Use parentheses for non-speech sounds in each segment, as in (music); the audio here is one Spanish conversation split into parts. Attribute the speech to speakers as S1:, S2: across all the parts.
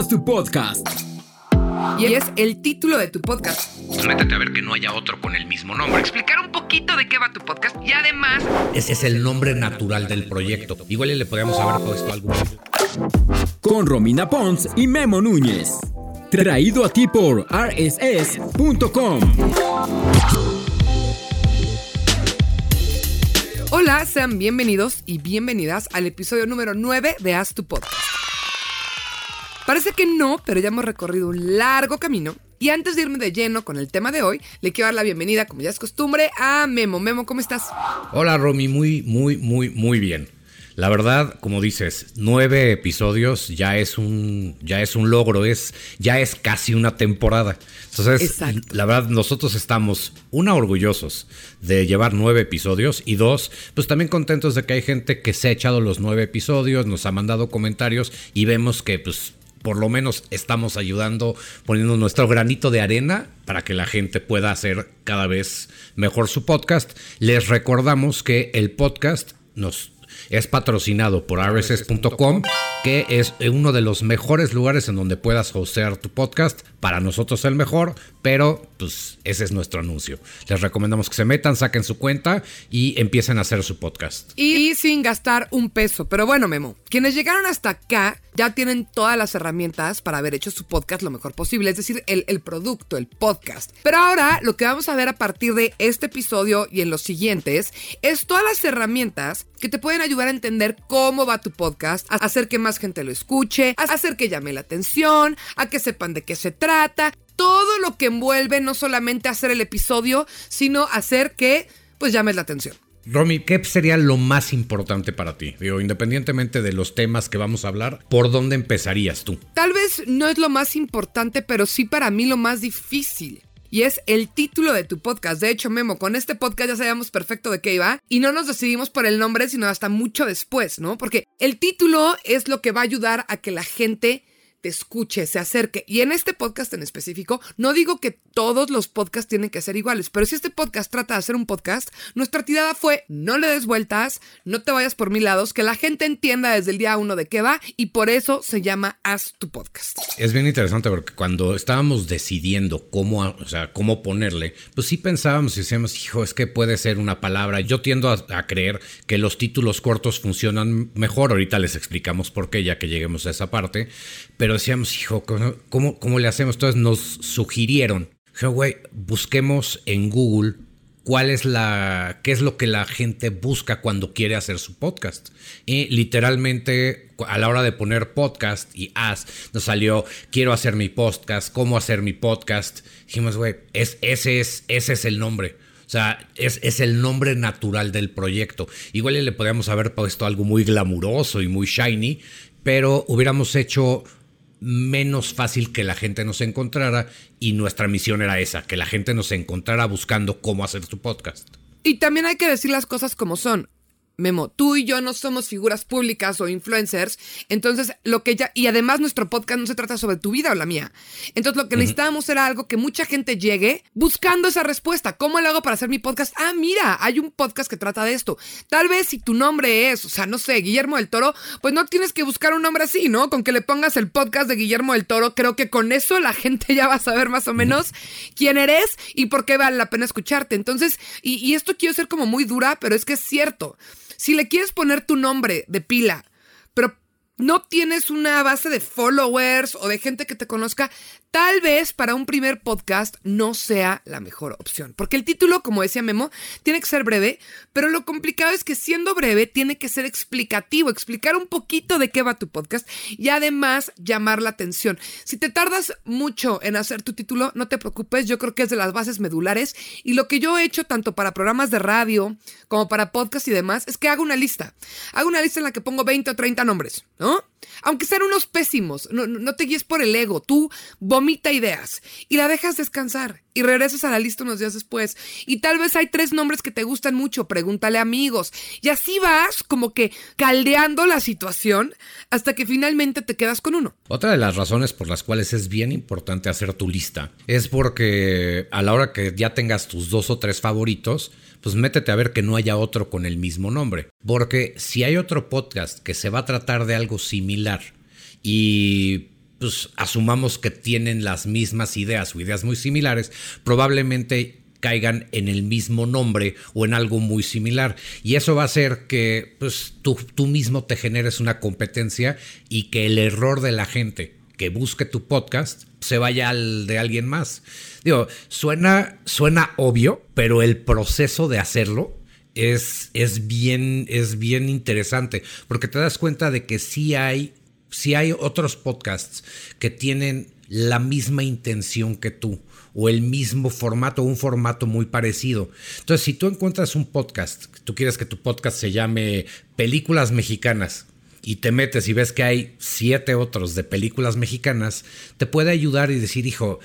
S1: Haz tu podcast.
S2: Y es el título de tu podcast.
S3: Métete a ver que no haya otro con el mismo nombre.
S2: Explicar un poquito de qué va tu podcast y además...
S3: Ese es el nombre natural del proyecto. Igual le podríamos haber puesto algo.
S1: Con Romina Pons y Memo Núñez. Traído a ti por rss.com.
S2: Hola, sean bienvenidos y bienvenidas al episodio número 9 de Haz tu podcast. Parece que no, pero ya hemos recorrido un largo camino. Y antes de irme de lleno con el tema de hoy, le quiero dar la bienvenida, como ya es costumbre, a Memo. Memo, ¿cómo estás?
S3: Hola, Romy, muy, muy, muy, muy bien. La verdad, como dices, nueve episodios ya es un, ya es un logro, es, ya es casi una temporada. Entonces, la verdad, nosotros estamos, una, orgullosos de llevar nueve episodios y dos, pues también contentos de que hay gente que se ha echado los nueve episodios, nos ha mandado comentarios y vemos que, pues, por lo menos estamos ayudando, poniendo nuestro granito de arena para que la gente pueda hacer cada vez mejor su podcast. Les recordamos que el podcast nos es patrocinado por rss.com, que es uno de los mejores lugares en donde puedas hostear tu podcast. Para nosotros el mejor, pero pues ese es nuestro anuncio. Les recomendamos que se metan, saquen su cuenta y empiecen a hacer su podcast.
S2: Y sin gastar un peso. Pero bueno, Memo, quienes llegaron hasta acá ya tienen todas las herramientas para haber hecho su podcast lo mejor posible, es decir, el, el producto, el podcast. Pero ahora lo que vamos a ver a partir de este episodio y en los siguientes es todas las herramientas que te pueden ayudar a entender cómo va tu podcast, a hacer que más gente lo escuche, a hacer que llame la atención, a que sepan de qué se trata, todo lo que envuelve no solamente hacer el episodio, sino hacer que pues llames la atención.
S3: Romy, ¿qué sería lo más importante para ti? Digo, independientemente de los temas que vamos a hablar, ¿por dónde empezarías tú?
S2: Tal vez no es lo más importante, pero sí para mí lo más difícil y es el título de tu podcast. De hecho, Memo, con este podcast ya sabíamos perfecto de qué iba y no nos decidimos por el nombre, sino hasta mucho después, ¿no? Porque el título es lo que va a ayudar a que la gente te escuche, se acerque. Y en este podcast en específico, no digo que todos los podcasts tienen que ser iguales, pero si este podcast trata de hacer un podcast, nuestra tirada fue no le des vueltas, no te vayas por mil lados, que la gente entienda desde el día uno de qué va y por eso se llama Haz tu podcast.
S3: Es bien interesante porque cuando estábamos decidiendo cómo, o sea, cómo ponerle, pues sí pensábamos y decíamos, hijo, es que puede ser una palabra. Yo tiendo a, a creer que los títulos cortos funcionan mejor. Ahorita les explicamos por qué, ya que lleguemos a esa parte. Pero decíamos, hijo, ¿cómo, cómo le hacemos? Entonces nos sugirieron, güey, busquemos en Google cuál es la, qué es lo que la gente busca cuando quiere hacer su podcast. Y literalmente a la hora de poner podcast y haz, nos salió, quiero hacer mi podcast, cómo hacer mi podcast. Dijimos, güey, es, ese, es, ese es el nombre. O sea, es, es, el nombre natural del proyecto. Igual le podríamos haber puesto algo muy glamuroso y muy shiny, pero hubiéramos hecho menos fácil que la gente nos encontrara y nuestra misión era esa, que la gente nos encontrara buscando cómo hacer su podcast.
S2: Y también hay que decir las cosas como son. Memo, tú y yo no somos figuras públicas o influencers, entonces lo que ya, y además nuestro podcast no se trata sobre tu vida o la mía. Entonces lo que necesitábamos era algo que mucha gente llegue buscando esa respuesta. ¿Cómo lo hago para hacer mi podcast? Ah, mira, hay un podcast que trata de esto. Tal vez si tu nombre es, o sea, no sé, Guillermo del Toro, pues no tienes que buscar un nombre así, ¿no? Con que le pongas el podcast de Guillermo del Toro, creo que con eso la gente ya va a saber más o menos quién eres y por qué vale la pena escucharte. Entonces, y, y esto quiero ser como muy dura, pero es que es cierto. Si le quieres poner tu nombre de pila, pero no tienes una base de followers o de gente que te conozca, tal vez para un primer podcast no sea la mejor opción. Porque el título, como decía Memo, tiene que ser breve, pero lo complicado es que siendo breve tiene que ser explicativo, explicar un poquito de qué va tu podcast y además llamar la atención. Si te tardas mucho en hacer tu título, no te preocupes, yo creo que es de las bases medulares y lo que yo he hecho tanto para programas de radio como para podcast y demás es que hago una lista. Hago una lista en la que pongo 20 o 30 nombres, ¿no? Aunque sean unos pésimos, no, te guíes por el ego, tú vomita ideas y la dejas descansar y regresas a la lista unos días después. Y tal vez hay tres nombres que te gustan mucho, pregúntale amigos. Y así vas como que caldeando la situación hasta que finalmente te quedas con uno.
S3: Otra de las razones por las cuales es bien importante hacer tu lista es porque a la hora que ya tengas tus dos o tres favoritos, pues métete a ver que no haya otro con el mismo nombre. Porque si hay otro podcast que se va a tratar de algo similar y pues asumamos que tienen las mismas ideas o ideas muy similares, probablemente caigan en el mismo nombre o en algo muy similar. Y eso va a hacer que pues, tú, tú mismo te generes una competencia y que el error de la gente que busque tu podcast se vaya al de alguien más. Digo, suena, suena obvio, pero el proceso de hacerlo es, es, bien, es bien interesante, porque te das cuenta de que sí hay, sí hay otros podcasts que tienen la misma intención que tú o el mismo formato, un formato muy parecido. Entonces, si tú encuentras un podcast, tú quieres que tu podcast se llame Películas Mexicanas, y te metes y ves que hay siete otros de películas mexicanas, te puede ayudar y decir, hijo,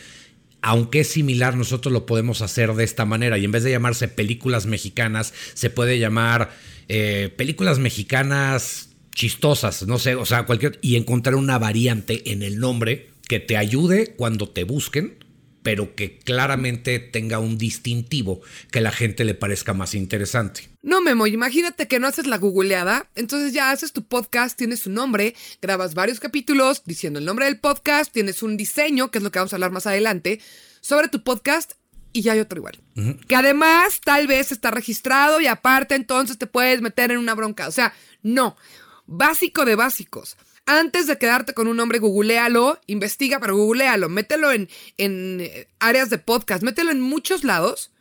S3: aunque es similar, nosotros lo podemos hacer de esta manera. Y en vez de llamarse películas mexicanas, se puede llamar eh, películas mexicanas chistosas, no sé, o sea, cualquier... Y encontrar una variante en el nombre que te ayude cuando te busquen pero que claramente tenga un distintivo que la gente le parezca más interesante.
S2: No, Memo, imagínate que no haces la googleada, entonces ya haces tu podcast, tienes su nombre, grabas varios capítulos diciendo el nombre del podcast, tienes un diseño, que es lo que vamos a hablar más adelante, sobre tu podcast y ya hay otro igual. Que además tal vez está registrado y aparte entonces te puedes meter en una bronca. O sea, no. Básico de básicos antes de quedarte con un nombre, googlealo, investiga, pero googlealo, mételo en, en eh, áreas de podcast, mételo en muchos lados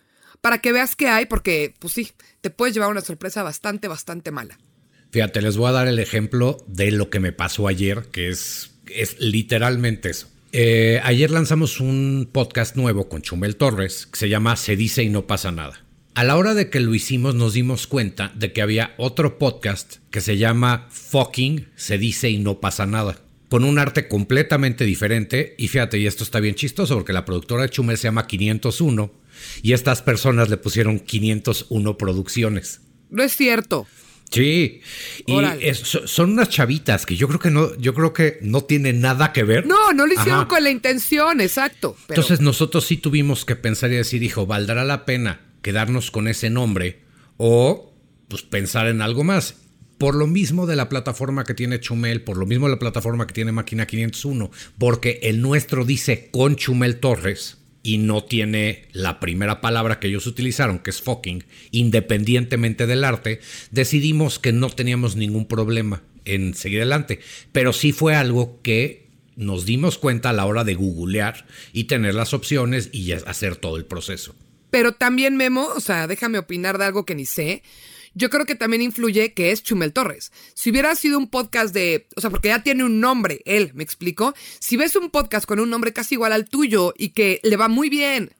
S2: para que veas qué hay, porque, pues sí, te puedes llevar una sorpresa bastante, bastante mala.
S3: Fíjate, les voy a dar el ejemplo de lo que me pasó ayer, que es, es literalmente eso. Eh, ayer lanzamos un podcast nuevo con Chumel Torres que se llama Se dice y no pasa nada. A la hora de que lo hicimos nos dimos cuenta de que había otro podcast que se llama Fucking se dice y no pasa nada, con un arte completamente diferente y fíjate, y esto está bien chistoso porque la productora de Chumel se llama 501 y estas personas le pusieron 501 producciones.
S2: No es cierto.
S3: Sí, y son unas chavitas que yo creo que no, yo creo que no tienen nada que ver.
S2: No, no lo hicieron con la intención, exacto.
S3: Entonces nosotros sí tuvimos que pensar y decir, hijo, valdrá la pena quedarnos con ese nombre o pues pensar en algo más. Por lo mismo de la plataforma que tiene Chumel, por lo mismo de la plataforma que tiene Máquina 501, porque el nuestro dice con Chumel Torres y no tiene la primera palabra que ellos utilizaron, que es fucking, independientemente del arte, decidimos que no teníamos ningún problema en seguir adelante. Pero sí fue algo que nos dimos cuenta a la hora de googlear y tener las opciones y hacer todo el proceso.
S2: Pero también Memo, o sea, déjame opinar de algo que ni sé. Yo creo que también influye que es Chumel Torres. Si hubiera sido un podcast de, o sea, porque ya tiene un nombre, él, ¿me explico? Si ves un podcast con un nombre casi igual al tuyo y que le va muy bien,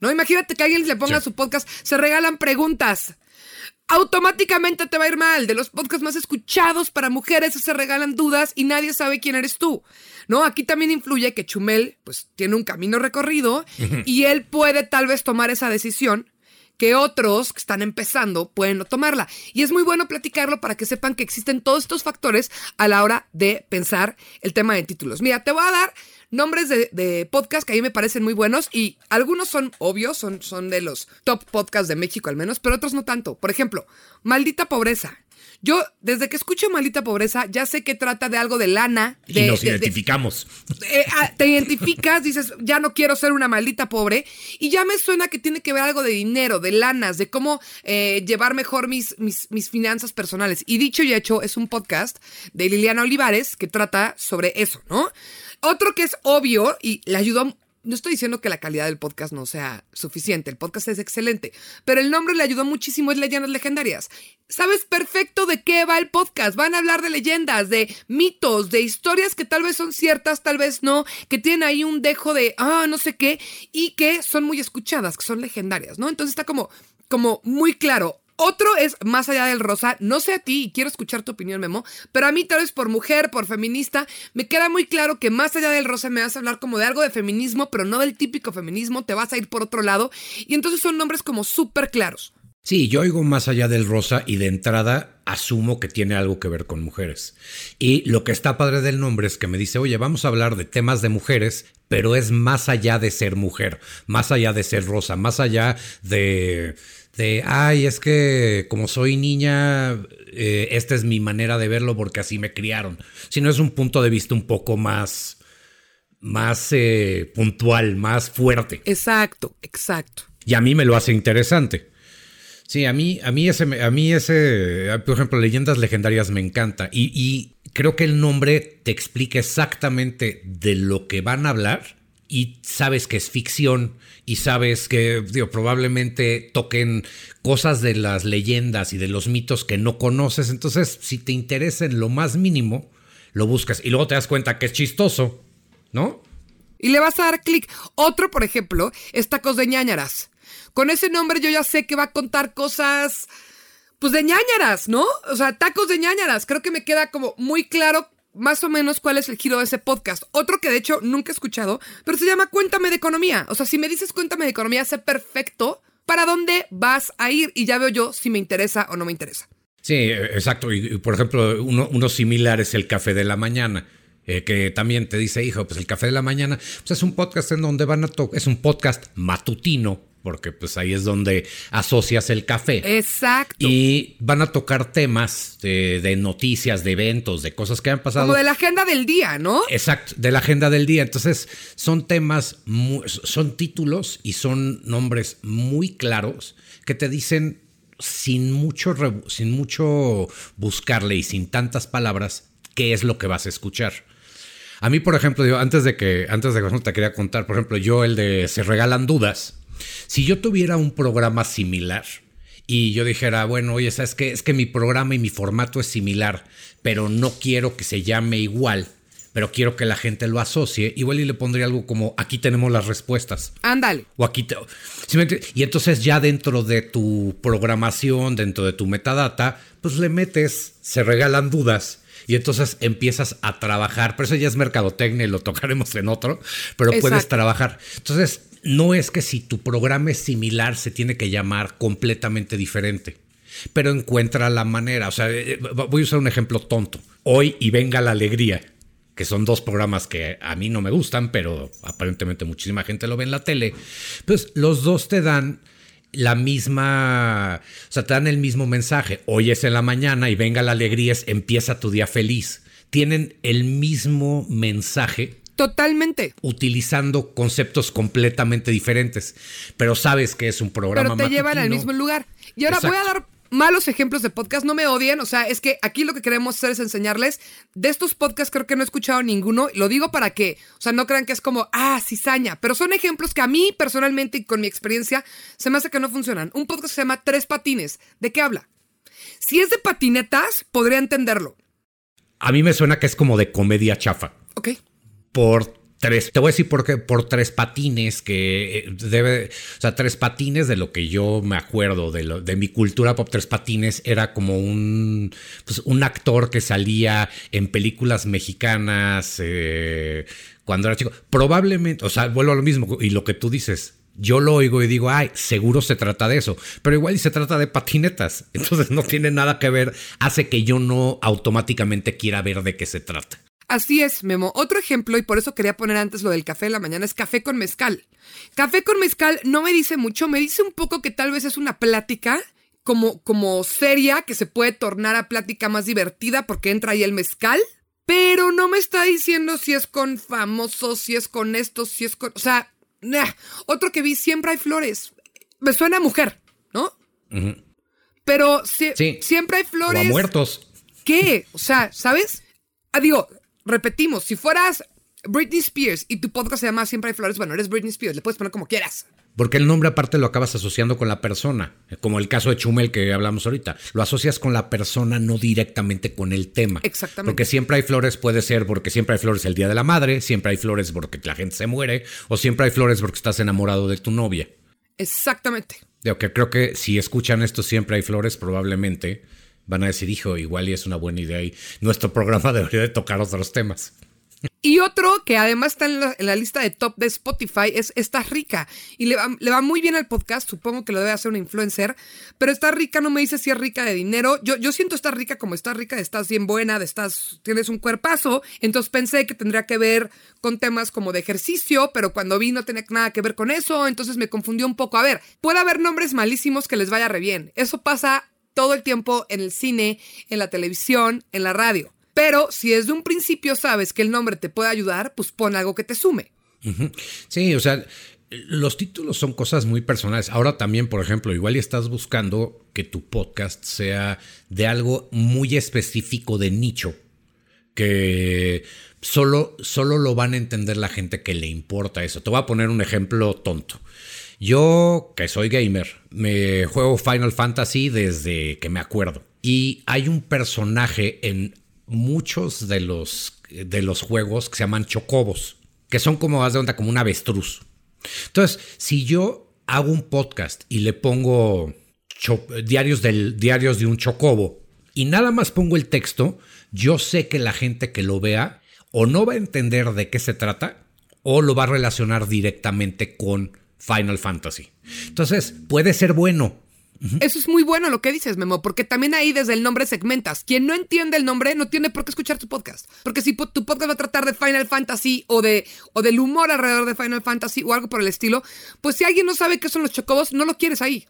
S2: ¿no? Imagínate que alguien le ponga a su podcast, se regalan preguntas automáticamente te va a ir mal. De los podcasts más escuchados para mujeres se regalan dudas y nadie sabe quién eres tú. ¿No? Aquí también influye que Chumel pues tiene un camino recorrido y él puede tal vez tomar esa decisión que otros que están empezando pueden no tomarla. Y es muy bueno platicarlo para que sepan que existen todos estos factores a la hora de pensar el tema de títulos. Mira, te voy a dar nombres de, podcast que a mí me parecen muy buenos y algunos son obvios, son, son de los top podcasts de México al menos, pero otros no tanto. Por ejemplo, Maldita Pobreza. Yo, desde que escucho Maldita Pobreza, ya sé que trata de algo de lana. y
S3: nos identificamos.
S2: Eh, ah, te identificas, dices, ya no quiero ser una maldita pobre. Y ya me suena que tiene que ver algo de dinero, de lanas, de cómo eh, llevar mejor mis, mis, mis finanzas personales. Y dicho y hecho, es un podcast de Liliana Olivares que trata sobre eso, ¿no? Otro que es obvio y le ayudó no estoy diciendo que la calidad del podcast no sea suficiente, el podcast es excelente, pero el nombre le ayudó muchísimo, es Leyendas Legendarias. Sabes perfecto de qué va el podcast, van a hablar de leyendas, de mitos, de historias que tal vez son ciertas, tal vez no, que tienen ahí un dejo de, ah, no sé qué, y que son muy escuchadas, que son legendarias, ¿no? Entonces está como, como muy claro, otro es Más allá del rosa. No sé a ti y quiero escuchar tu opinión, Memo, pero a mí tal vez por mujer, por feminista, me queda muy claro que Más allá del rosa me vas a hablar como de algo de feminismo, pero no del típico feminismo, te vas a ir por otro lado. Y entonces son nombres como súper claros.
S3: Sí, yo oigo más allá del rosa y de entrada asumo que tiene algo que ver con mujeres. Y lo que está padre del nombre es que me dice, oye, vamos a hablar de temas de mujeres, pero es más allá de ser mujer, más allá de ser rosa, más allá de de, ay, es que como soy niña, eh, esta es mi manera de verlo porque así me criaron, sino es un punto de vista un poco más, más eh, puntual, más fuerte.
S2: Exacto, exacto.
S3: Y a mí me lo hace interesante. Sí, a mí, a mí ese, a mí ese, por ejemplo, leyendas legendarias me encanta. Y, y creo que el nombre te explica exactamente de lo que van a hablar y sabes que es ficción y sabes que digo, probablemente toquen cosas de las leyendas y de los mitos que no conoces. Entonces, si te interesa en lo más mínimo, lo buscas y luego te das cuenta que es chistoso, ¿no?
S2: Y le vas a dar clic. Otro, por ejemplo, es Tacos de ñañaras. Con ese nombre yo ya sé que va a contar cosas, pues de ñañaras, ¿no? O sea, tacos de ñañaras. Creo que me queda como muy claro más o menos cuál es el giro de ese podcast. Otro que de hecho nunca he escuchado, pero se llama Cuéntame de Economía. O sea, si me dices Cuéntame de Economía, sé perfecto para dónde vas a ir y ya veo yo si me interesa o no me interesa.
S3: Sí, exacto. Y, por ejemplo, uno, similar es el café de la mañana. Eh, que también te dice, hijo, pues el café de la mañana, pues es un podcast en donde van a es un podcast matutino, porque pues ahí es donde asocias el café.
S2: Exacto.
S3: Y van a tocar temas de, noticias, de eventos, de cosas que han pasado.
S2: Como de la agenda del día, ¿no?
S3: Exacto, de la agenda del día. Entonces son temas, son títulos y son nombres muy claros que te dicen sin mucho, sin mucho buscarle y sin tantas palabras qué es lo que vas a escuchar. A mí, por ejemplo, antes de que, antes de que te quería contar, por ejemplo, yo el de Se Regalan Dudas, si yo tuviera un programa similar y yo dijera, bueno, oye, ¿sabes qué? Es que mi programa y mi formato es similar, pero no quiero que se llame igual, pero quiero que la gente lo asocie, igual y le pondría algo como, aquí tenemos las respuestas.
S2: Ándale.
S3: O aquí te... y entonces ya dentro de tu programación, dentro de tu metadata, pues le metes, se regalan dudas y entonces empiezas a trabajar, pero eso ya es mercadotecnia y lo tocaremos en otro, pero puedes trabajar. Entonces, no es que si tu programa es similar se tiene que llamar completamente diferente, pero encuentra la manera. O sea, eh, voy a usar un ejemplo tonto. Hoy y venga la alegría, que son dos programas que a mí no me gustan, pero aparentemente muchísima gente lo ve en la tele. Pues los dos te dan la misma, o sea, te dan el mismo mensaje. Hoy es en la mañana y venga la alegría, es empieza tu día feliz. Tienen el mismo mensaje.
S2: Totalmente.
S3: Utilizando conceptos completamente diferentes. Pero sabes que es un programa.
S2: Pero te llevan al mismo lugar. Y ahora voy a dar malos ejemplos de podcast, no me odien, o sea, es que aquí lo que queremos hacer es enseñarles, de estos podcasts creo que no he escuchado ninguno, lo digo para que, o sea, no crean que es como, ah, cizaña, pero son ejemplos que a mí personalmente y con mi experiencia se me hace que no funcionan. Un podcast se llama Tres Patines, ¿de qué habla? Si es de patinetas, podría entenderlo.
S3: A mí me suena que es como de comedia chafa.
S2: Ok.
S3: Por tres, te voy a decir por qué, por tres patines que eh, debe, o sea, tres patines de lo que yo me acuerdo de, lo, de mi cultura pop, tres patines era como un, pues, un actor que salía en películas mexicanas eh, cuando era chico. Probablemente, o sea, vuelvo a lo mismo y lo que tú dices. Yo lo oigo y digo, ay, seguro se trata de eso, pero igual se trata de patinetas, (laughs) entonces no tiene nada que ver, hace que yo no automáticamente quiera ver de qué se trata.
S2: Así es, Memo. Otro ejemplo, y por eso quería poner antes lo del café de la mañana, es café con mezcal. Café con mezcal no me dice mucho, me dice un poco que tal vez es una plática como, como seria, que se puede tornar a plática más divertida porque entra ahí el mezcal. Pero no me está diciendo si es con famosos, si es con esto, si es con... O sea, otro que vi, siempre hay flores. Me suena a mujer, ¿no? Pero siempre hay flores.
S3: O muertos.
S2: ¿Qué? O sea, ¿sabes? Ah, digo, repetimos, si fueras Britney Spears y tu podcast se llama Siempre hay flores, bueno, eres Britney Spears, le puedes poner como quieras.
S3: Porque el nombre aparte lo acabas asociando con la persona, como el caso de Chumel que hablamos ahorita. Lo asocias con la persona, no directamente con el tema.
S2: Exactamente.
S3: Porque siempre hay flores puede ser porque siempre hay flores el Día de la Madre, siempre hay flores porque la gente se muere, o siempre hay flores porque estás enamorado de tu novia.
S2: Exactamente.
S3: Digo que creo que si escuchan esto siempre hay flores, probablemente van a decir, hijo, igual y es una buena idea y nuestro programa (laughs) debería de tocar otros temas.
S2: Y otro que además está en la, lista de top de Spotify es Estás Rica. Y le va, muy bien al podcast, supongo que lo debe hacer una influencer. Pero Estás Rica no me dice si es rica de dinero. Yo, yo siento Estás Rica como Estás Rica, estás bien buena, estás, tienes un cuerpazo. Entonces pensé que tendría que ver con temas como de ejercicio, pero cuando vi no tenía nada que ver con eso. Entonces me confundió un poco. A ver, puede haber nombres malísimos que les vaya re bien. Eso pasa todo el tiempo en el cine, en la televisión, en la radio. Pero si desde un principio sabes que el nombre te puede ayudar, pues pon algo que te sume.
S3: Sí, o sea, los títulos son cosas muy personales. Ahora también, por ejemplo, igual estás buscando que tu podcast sea de algo muy específico de nicho, que solo, solo lo van a entender la gente que le importa eso. Te voy a poner un ejemplo tonto. Yo, que soy gamer, me juego Final Fantasy desde que me acuerdo. Y hay un personaje en muchos de los, de los juegos que se llaman chocobos, que son como, haz de onda, como un avestruz. Entonces, si yo hago un podcast y le pongo diarios, diarios de un chocobo y nada más pongo el texto, yo sé que la gente que lo vea o no va a entender de qué se trata o lo va a relacionar directamente con Final Fantasy. Entonces, puede ser bueno,
S2: eso es muy bueno lo que dices, Memo, porque también ahí desde el nombre segmentas. Quien no entiende el nombre no tiene por qué escuchar tu podcast. Porque si tu podcast va a tratar de Final Fantasy o, de, o del humor alrededor de Final Fantasy o algo por el estilo, pues si alguien no sabe qué son los chocobos, no lo quieres ahí.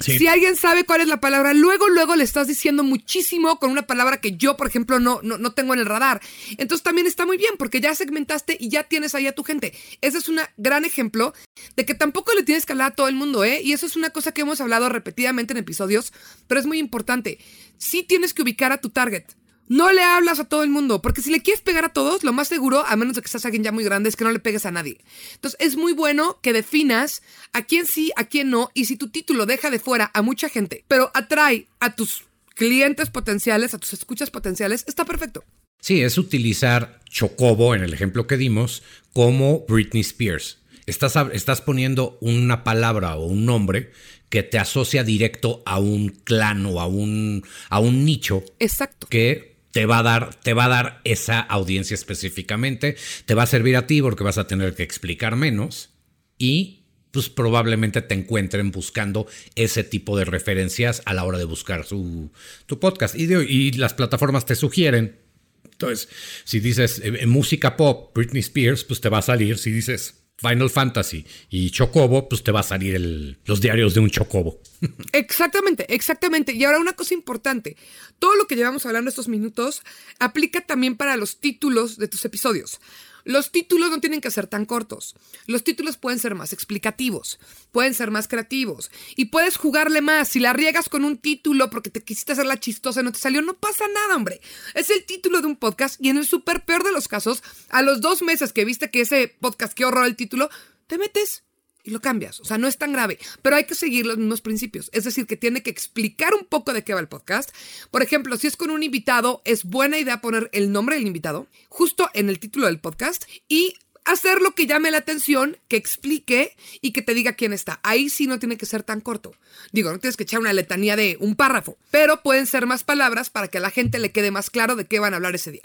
S2: Si alguien sabe cuál es la palabra, luego, luego le estás diciendo muchísimo con una palabra que yo, por ejemplo, no, no, no, tengo en el radar. Entonces también está muy bien porque ya segmentaste y ya tienes ahí a tu gente. Ese es un gran ejemplo de que tampoco le tienes que hablar a todo el mundo, ¿eh? Y eso es una cosa que hemos hablado repetidamente en episodios, pero es muy importante. Sí tienes que ubicar a tu target. No le hablas a todo el mundo, porque si le quieres pegar a todos, lo más seguro, a menos de que seas alguien ya muy grande, es que no le pegues a nadie. Entonces es muy bueno que definas a quién sí, a quién no, y si tu título deja de fuera a mucha gente, pero atrae a tus clientes potenciales, a tus escuchas potenciales, está perfecto.
S3: Sí, es utilizar Chocobo, en el ejemplo que dimos, como Britney Spears. Estás, estás poniendo una palabra o un nombre que te asocia directo a un clan o a un, a un nicho.
S2: Exacto.
S3: Que te va a dar, te va a dar esa audiencia específicamente, te va a servir a ti porque vas a tener que explicar menos y pues probablemente te encuentren buscando ese tipo de referencias a la hora de buscar su, tu podcast. Y, las plataformas te sugieren. Entonces, si dices eh, música pop, Britney Spears, pues te va a salir. Si dices Final Fantasy y Chocobo, pues te va a salir los diarios de un Chocobo. (laughs)
S2: Exactamente, exactamente. Y ahora una cosa importante, todo lo que llevamos hablando estos minutos aplica también para los títulos de tus episodios. Los títulos no tienen que ser tan cortos. Los títulos pueden ser más explicativos, pueden ser más creativos y puedes jugarle más. Si la riegas con un título porque te quisiste hacer la chistosa y no te salió, no pasa nada, hombre. Es el título de un podcast y en el súper peor de los casos, a los dos meses que viste que ese podcast, qué horror el título, te metes y lo cambias. O sea, no es tan grave, pero hay que seguir los mismos principios. Es decir, que tiene que explicar un poco de qué va el podcast. Por ejemplo, si es con un invitado, es buena idea poner el nombre del invitado justo en el título del podcast y hacer lo que llame la atención, que explique y que te diga quién está. Ahí sí no tiene que ser tan corto. Digo, no tienes que echar una letanía de un párrafo, pero pueden ser más palabras para que a la gente le quede más claro de qué van a hablar ese día.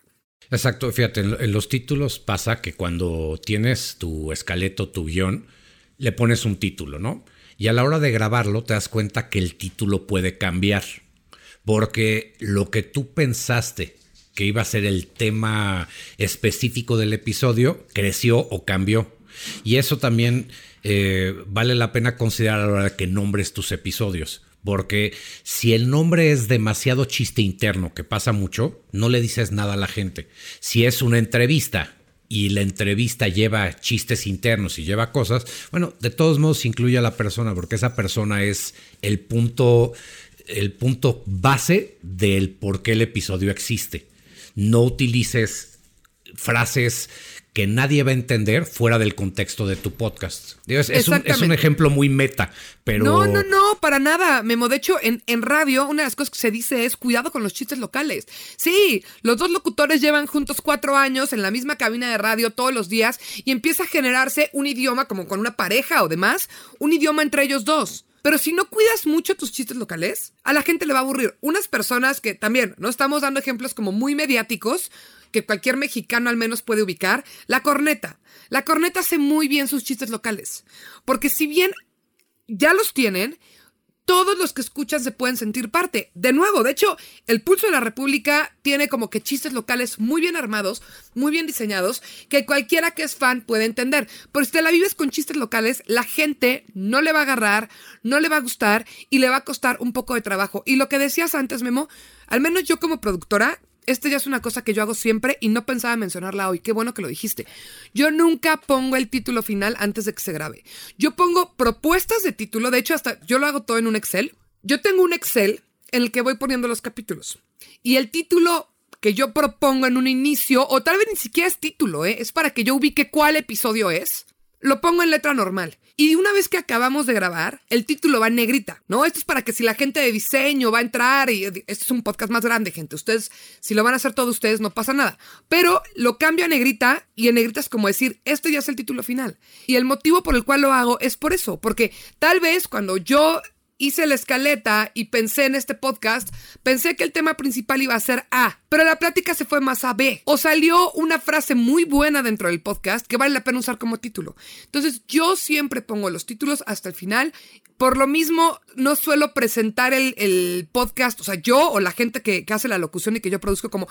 S3: Exacto, fíjate, en los títulos pasa que cuando tienes tu esqueleto, tu guion, le pones un título, ¿no? Y a la hora de grabarlo te das cuenta que el título puede cambiar, porque lo que tú pensaste que iba a ser el tema específico del episodio creció o cambió. Y eso también eh, vale la pena considerar a la hora que nombres tus episodios. Porque si el nombre es demasiado chiste interno, que pasa mucho, no le dices nada a la gente. Si es una entrevista y la entrevista lleva chistes internos y lleva cosas, bueno, de todos modos incluye a la persona, porque esa persona es el punto, el punto base del por qué el episodio existe. No utilices frases que nadie va a entender fuera del contexto de tu podcast. Es, un, ejemplo muy meta, pero...
S2: No, no, no, para nada, Memo. De hecho, en, en, radio, una de las cosas que se dice es cuidado con los chistes locales. Sí, los dos locutores llevan juntos cuatro años en la misma cabina de radio todos los días y empieza a generarse un idioma como con una pareja o demás, un idioma entre ellos dos. Pero si no cuidas mucho tus chistes locales, a la gente le va a aburrir. Unas personas que también, no estamos dando ejemplos como muy mediáticos, que cualquier mexicano al menos puede ubicar, la corneta. La corneta hace muy bien sus chistes locales. Porque si bien ya los tienen, todos los que escuchan se pueden sentir parte. De nuevo, de hecho, el Pulso de la República tiene como que chistes locales muy bien armados, muy bien diseñados, que cualquiera que es fan puede entender. Pero si te la vives con chistes locales, la gente no le va a agarrar, no le va a gustar y le va a costar un poco de trabajo. Y lo que decías antes, Memo, al menos yo como productora, este ya es una cosa que yo hago siempre y no pensaba mencionarla hoy. Qué bueno que lo dijiste. Yo nunca pongo el título final antes de que se grabe. Yo pongo propuestas de título, de hecho hasta yo lo hago todo en un Excel. Yo tengo un Excel en el que voy poniendo los capítulos. Y el título que yo propongo en un inicio, o tal vez ni siquiera es título, ¿eh? es para que yo ubique cuál episodio es, lo pongo en letra normal. Y una vez que acabamos de grabar, el título va en negrita, ¿no? Esto es para que si la gente de diseño va a entrar y este es un podcast más grande, gente. Ustedes, si lo van a hacer todos ustedes, no pasa nada. Pero lo cambio a negrita y en negrita es como decir, este ya es el título final. Y el motivo por el cual lo hago es por eso, porque tal vez cuando yo hice la escaleta y pensé en este podcast, pensé que el tema principal iba a ser A, pero la plática se fue más a B. O salió una frase muy buena dentro del podcast que vale la pena usar como título. Entonces yo siempre pongo los títulos hasta el final. Por lo mismo, no suelo presentar el, podcast, o sea, yo o la gente que, que hace la locución y que yo produzco como...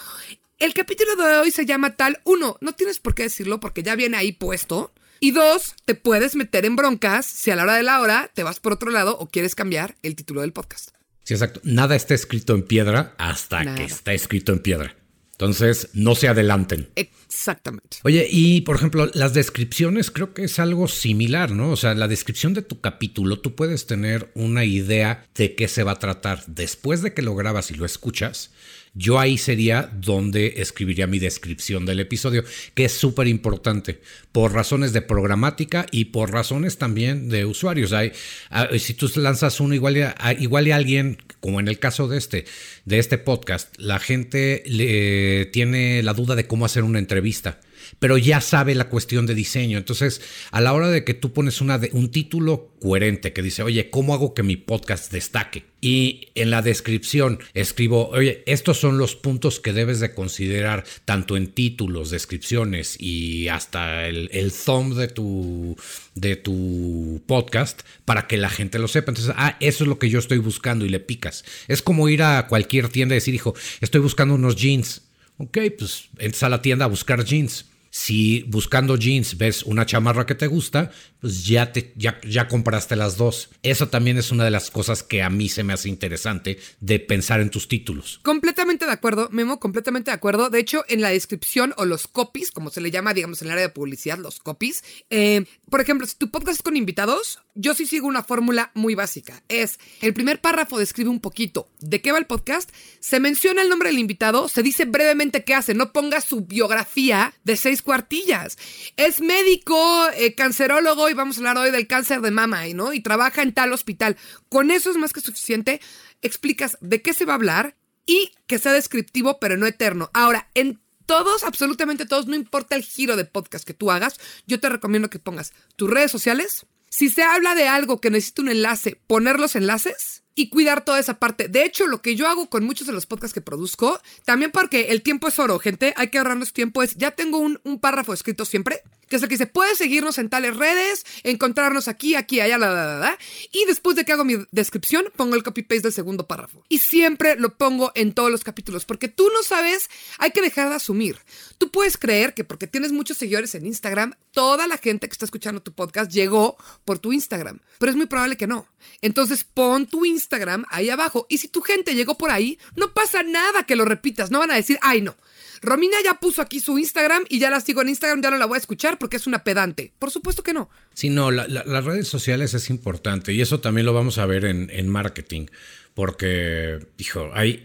S2: El capítulo de hoy se llama tal. Uno, no tienes por qué decirlo porque ya viene ahí puesto. Y dos, te puedes meter en broncas si a la hora de la hora te vas por otro lado o quieres cambiar el título del podcast.
S3: Sí, exacto. Nada está escrito en piedra hasta que está escrito en piedra. Entonces, no se adelanten.
S2: Exactamente.
S3: Oye, y por ejemplo, las descripciones creo que es algo similar, ¿no? O sea, la descripción de tu capítulo, tú puedes tener una idea de qué se va a tratar después de que lo grabas y lo escuchas yo ahí sería donde escribiría mi descripción del episodio, que es súper importante por razones de programática y por razones también de usuarios. Hay, ah, si tú lanzas uno igual a, igual a alguien, como en el caso de este, de este podcast, la gente le, tiene la duda de cómo hacer una entrevista pero ya sabe la cuestión de diseño. Entonces, a la hora de que tú pones una un título coherente que dice, oye, ¿cómo hago que mi podcast destaque? Y en la descripción escribo, oye, estos son los puntos que debes de considerar tanto en títulos, descripciones y hasta el, el thumb de tu, de tu podcast para que la gente lo sepa. Entonces, ah, eso es lo que yo estoy buscando y le picas. Es como ir a cualquier tienda y decir, hijo, estoy buscando unos jeans. Ok, pues entras a la tienda a buscar jeans. Si buscando jeans ves una chamarra que te gusta, pues ya, te, ya, ya compraste las dos. Eso también es una de las cosas que a mí se me hace interesante de pensar en tus títulos.
S2: Completamente de acuerdo, Memo, completamente de acuerdo. De hecho, en la descripción o los copies, como se le llama, digamos, en el área de publicidad, los copies, eh, por ejemplo, si tu podcast es con invitados, yo sí sigo una fórmula muy básica. Es el primer párrafo describe un poquito de qué va el podcast, se menciona el nombre del invitado, se dice brevemente qué hace, no ponga su biografía de seis cuartillas. Es médico, eh, cancerólogo y vamos a hablar hoy del cáncer de mama, ¿no? Y trabaja en tal hospital. Con eso es más que suficiente. Explicas de qué se va a hablar y que sea descriptivo pero no eterno. Ahora, en todos, absolutamente todos, no importa el giro de podcast que tú hagas, yo te recomiendo que pongas tus redes sociales. Si se habla de algo que necesita un enlace, poner los enlaces y cuidar toda esa parte. De hecho, lo que yo hago con muchos de los podcasts que produzco, también porque el tiempo es oro, gente, hay que ahorrarnos tiempo, es, ya tengo un, un párrafo escrito siempre que es el que dice, puedes seguirnos en tales redes, encontrarnos aquí, aquí, allá, la, la, la, y después de que hago mi descripción, pongo el copy-paste del segundo párrafo. Y siempre lo pongo en todos los capítulos, porque tú no sabes, hay que dejar de asumir. Tú puedes creer que porque tienes muchos seguidores en Instagram, toda la gente que está escuchando tu podcast llegó por tu Instagram, pero es muy probable que no. Entonces pon tu Instagram ahí abajo, y si tu gente llegó por ahí, no pasa nada que lo repitas, no van a decir, ay no. Romina ya puso aquí su Instagram y ya la sigo en Instagram, ya no la voy a escuchar porque es una pedante. Por supuesto que no.
S3: Sí, no, las redes sociales es importante y eso también lo vamos a ver en, marketing, porque, hijo, hay,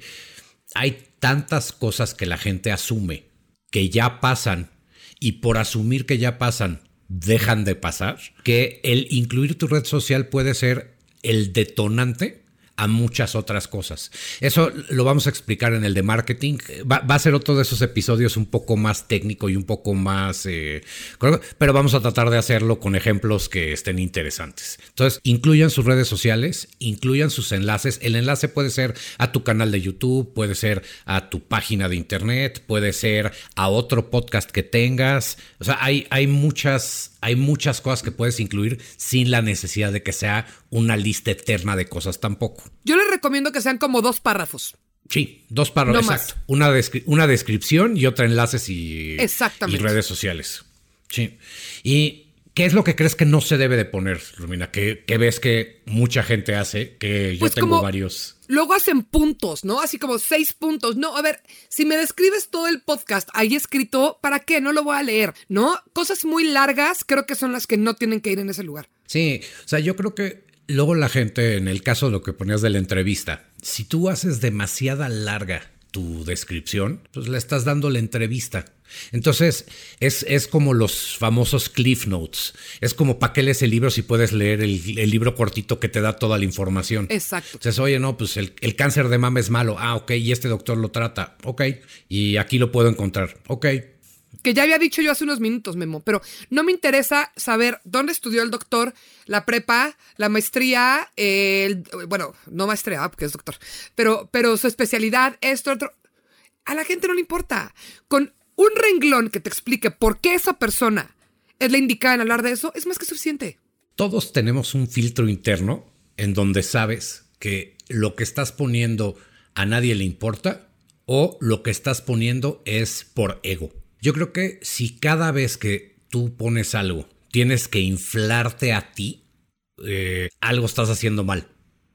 S3: hay tantas cosas que la gente asume que ya pasan y por asumir que ya pasan dejan de pasar, que el incluir tu red social puede ser el detonante a muchas otras cosas. Eso lo vamos a explicar en el de marketing. Va, a ser otro de esos episodios un poco más técnico y un poco más... Eh, pero vamos a tratar de hacerlo con ejemplos que estén interesantes. Entonces, incluyan sus redes sociales, incluyan sus enlaces. El enlace puede ser a tu canal de YouTube, puede ser a tu página de internet, puede ser a otro podcast que tengas. O sea, hay, hay muchas hay muchas cosas que puedes incluir sin la necesidad de que sea una lista eterna de cosas tampoco.
S2: Yo les recomiendo que sean como dos párrafos.
S3: Sí, dos párrafos. exacto. Una, una, descripción y otra enlaces y,
S2: y
S3: redes sociales. Sí. Y ¿Qué es lo que crees que no se debe de poner, Romina? ¿Qué, ves que mucha gente hace? Que yo
S2: Pues
S3: tengo
S2: como-
S3: varios.
S2: Luego hacen puntos, ¿no? Así como seis puntos. No, a ver, si me describes todo el podcast ahí escrito, ¿para qué? No lo voy a leer, ¿no? Cosas muy largas creo que son las que no tienen que ir en ese lugar.
S3: Sí, o sea, yo creo que luego la gente, en el caso de lo que ponías de la entrevista, si tú haces demasiada larga tu descripción, pues le estás dando la entrevista. Entonces, es, es como los famosos Cliff Notes. Es como para qué lees el libro si puedes leer el, el libro cortito que te da toda la información.
S2: Exacto.
S3: Entonces, oye, no, pues el, el cáncer de mama es malo. Ah, ok, y este doctor lo trata. Ok, y aquí lo puedo encontrar. Ok,
S2: Que ya había dicho yo hace unos minutos, Memo, pero no me interesa saber dónde estudió el doctor, la prepa, la maestría, el, bueno, no maestría, porque es doctor, pero, pero su especialidad, esto, otro. A la gente no le importa. Con un renglón que te explique por qué esa persona es la indicada en hablar de eso, es más que suficiente.
S3: Todos tenemos un filtro interno en donde sabes que lo que estás poniendo a nadie le importa o lo que estás poniendo es por ego. Yo creo que si cada vez que tú pones algo tienes que inflarte a ti, eh, algo estás haciendo mal.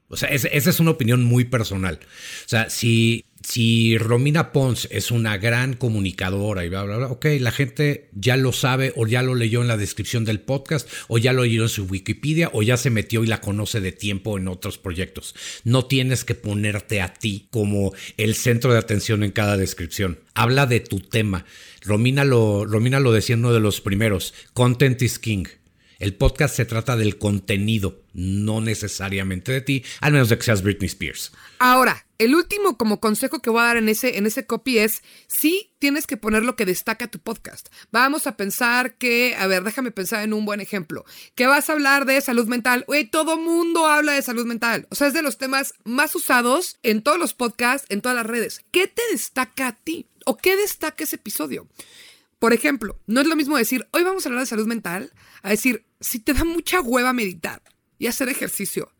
S3: O sea, es- esa es una opinión muy personal. O sea, si, si Romina Pons es una gran comunicadora y bla, bla, bla, ok, la gente ya lo sabe o ya lo leyó en la descripción del podcast o ya lo leyó en su Wikipedia o ya se metió y la conoce de tiempo en otros proyectos. No tienes que ponerte a ti como el centro de atención en cada descripción. Habla de tu tema. Romina lo, Romina lo decía en uno de los primeros, Content is King. El podcast se trata del contenido, no necesariamente de ti, al menos de que seas Britney Spears.
S2: Ahora, el último como consejo que voy a dar en ese, en ese copy es, sí tienes que poner lo que destaca tu podcast. Vamos a pensar que, a ver, déjame pensar en un buen ejemplo, que vas a hablar de salud mental. Güey, todo mundo habla de salud mental. O sea, es de los temas más usados en todos los podcasts, en todas las redes. ¿Qué te destaca a ti? ¿O qué destaca ese episodio? Por ejemplo, no es lo mismo decir, hoy vamos a hablar de salud mental, a decir, si te da mucha hueva meditar y hacer ejercicio,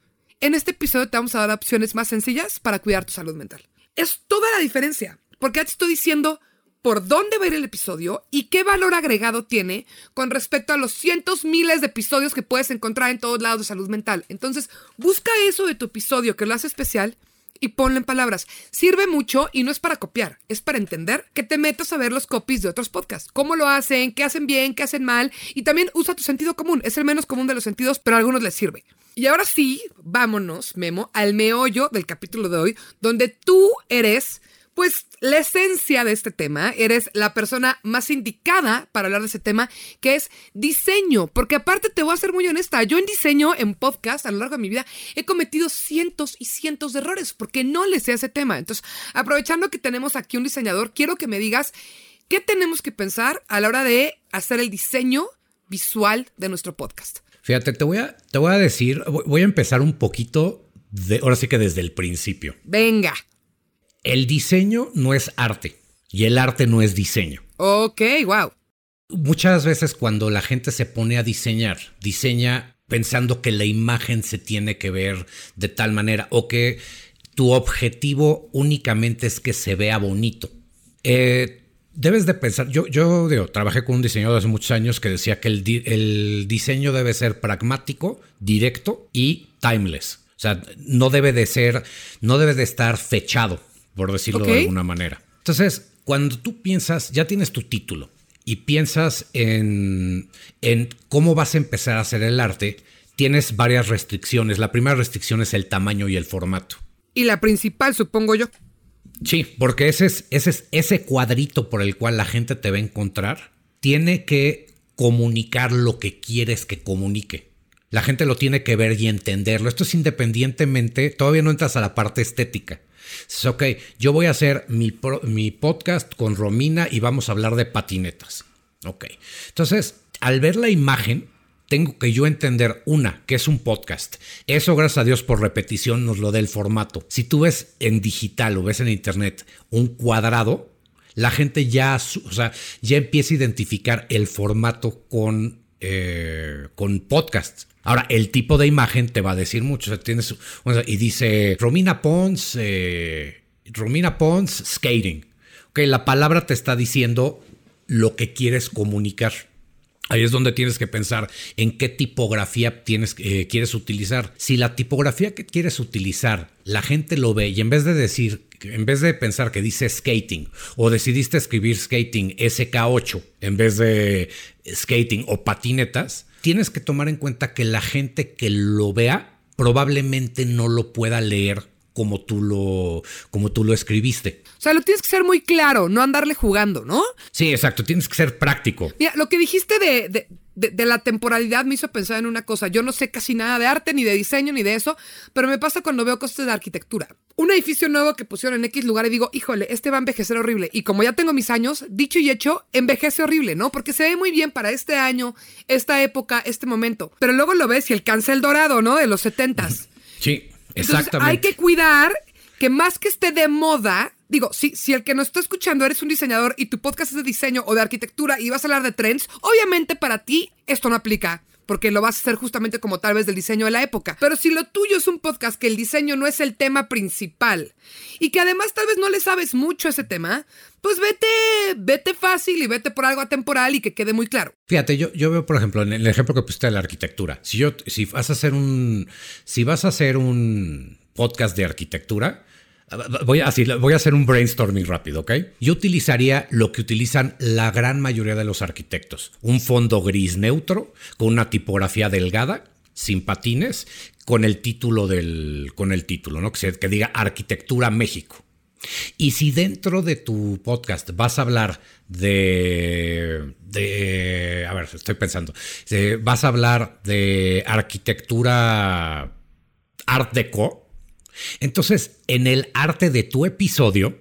S2: en este episodio te vamos a dar opciones más sencillas para cuidar tu salud mental. Es toda la diferencia, porque ya te estoy diciendo por dónde va a ir el episodio y qué valor agregado tiene con respecto a los cientos miles de episodios que puedes encontrar en todos lados de salud mental. Entonces, busca eso de tu episodio que lo hace especial y ponlo en palabras. Sirve mucho y no es para copiar, es para entender que te metas a ver los copies de otros podcasts. Cómo lo hacen, qué hacen bien, qué hacen mal. Y también usa tu sentido común. Es el menos común de los sentidos, pero a algunos les sirve. Y ahora sí, vámonos, Memo, al meollo del capítulo de hoy, donde tú eres, pues, la esencia de este tema. Eres la persona más indicada para hablar de ese tema, que es diseño. Porque aparte te voy a ser muy honesta, yo en diseño, en podcast, a lo largo de mi vida, he cometido cientos y cientos de errores porque no le sé ese tema. Entonces, aprovechando que tenemos aquí un diseñador, quiero que me digas qué tenemos que pensar a la hora de hacer el diseño visual de nuestro podcast.
S3: Fíjate, te voy a, te voy a decir, voy a empezar un poquito, de, ahora sí que desde el principio.
S2: Venga.
S3: El diseño no es arte y el arte no es diseño.
S2: Ok, wow.
S3: Muchas veces cuando la gente se pone a diseñar, diseña pensando que la imagen se tiene que ver de tal manera o que tu objetivo únicamente es que se vea bonito. Eh, debes de pensar, yo, yo digo, trabajé con un diseñador hace muchos años que decía que el, di- el diseño debe ser pragmático, directo y timeless. O sea, no debe de ser, no debe de estar fechado, por decirlo de alguna manera. Entonces, cuando tú piensas, ya tienes tu título y piensas en, en cómo vas a empezar a hacer el arte, tienes varias restricciones. La primera restricción es el tamaño y el formato.
S2: Y la principal, supongo yo.
S3: Sí, porque ese, es, ese, es, ese cuadrito por el cual la gente te va a encontrar tiene que comunicar lo que quieres que comunique. La gente lo tiene que ver y entenderlo. Esto es independientemente, todavía no entras a la parte estética. Es ok, yo voy a hacer mi, mi podcast con Romina y vamos a hablar de patinetas. Ok, entonces, al ver la imagen, tengo que yo entender, una, que es un podcast. Eso, gracias a Dios, por repetición nos lo da el formato. Si tú ves en digital o ves en internet un cuadrado, la gente ya, o sea, ya empieza a identificar el formato con, eh, con podcast. Ahora, el tipo de imagen te va a decir mucho. Tienes, y dice Romina Pons, eh, Romina Pons skating. Ok, la palabra te está diciendo lo que quieres comunicar. Ahí es donde tienes que pensar en qué tipografía tienes, eh, quieres utilizar. Si la tipografía que quieres utilizar, la gente lo ve y en vez de decir, en vez de pensar que dice skating o decidiste escribir skating SK8 en vez de skating o patinetas, tienes que tomar en cuenta que la gente que lo vea probablemente no lo pueda leer como tú lo, como tú lo escribiste.
S2: O sea, lo tienes que ser muy claro, no andarle jugando, ¿no?
S3: Sí, exacto, tienes que ser práctico.
S2: Mira, lo que dijiste de, de, la temporalidad me hizo pensar en una cosa. Yo no sé casi nada de arte, ni de diseño, ni de eso, pero me pasa cuando veo cosas de arquitectura. Un edificio nuevo que pusieron en X lugar y digo, híjole, este va a envejecer horrible. Y como ya tengo mis años, dicho y hecho, envejece horrible, ¿no? Porque se ve muy bien para este año, esta época, este momento. Pero luego lo ves y el cancel dorado, ¿no? De los setentas.
S3: Sí. Exactamente.
S2: hay que cuidar que más que esté de moda, digo, si, si el que nos está escuchando eres un diseñador y tu podcast es de diseño o de arquitectura y vas a hablar de trends, obviamente para ti esto no aplica. Porque lo vas a hacer justamente como tal vez del diseño de la época. Pero si lo tuyo es un podcast que el diseño no es el tema principal y que además tal vez no le sabes mucho a ese tema, pues vete, vete fácil y vete por algo atemporal y que quede muy claro.
S3: Fíjate, yo, yo veo, por ejemplo, en el ejemplo que pusiste de la arquitectura. Si yo, si vas a hacer un, si vas a hacer un podcast de arquitectura, Voy a, hacer un brainstorming rápido, ¿ok? Yo utilizaría lo que utilizan la gran mayoría de los arquitectos. Un fondo gris neutro, con una tipografía delgada, sin patines, con el título del, con el título, ¿no? Que, que diga Arquitectura México. Y si dentro de tu podcast vas a hablar de, de a ver, estoy pensando, vas a hablar de arquitectura Art Deco, entonces en el arte de tu episodio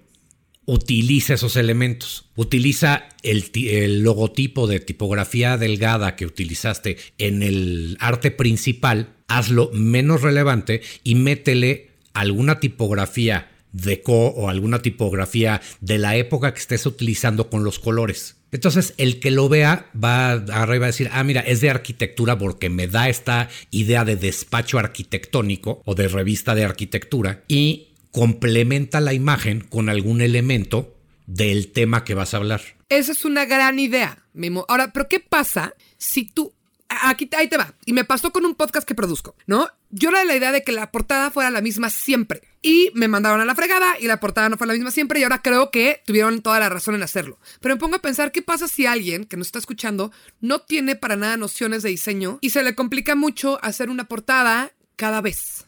S3: utiliza esos elementos. Utiliza el, logotipo de tipografía delgada que utilizaste en el arte principal, hazlo menos relevante y métele alguna tipografía deco o alguna tipografía de la época que estés utilizando con los colores. Entonces, el que lo vea va arriba a decir, ah, mira, es de arquitectura porque me da esta idea de despacho arquitectónico o de revista de arquitectura y complementa la imagen con algún elemento del tema que vas a hablar.
S2: Esa es una gran idea, Mimo. Ahora, pero ¿qué pasa si tú aquí ahí te va. Y me pasó con un podcast que produzco, ¿no? Yo era de la idea de que la portada fuera la misma siempre. Y me mandaron a la fregada y la portada no fue la misma siempre y ahora creo que tuvieron toda la razón en hacerlo. Pero me pongo a pensar qué pasa si alguien que nos está escuchando no tiene para nada nociones de diseño y se le complica mucho hacer una portada cada vez.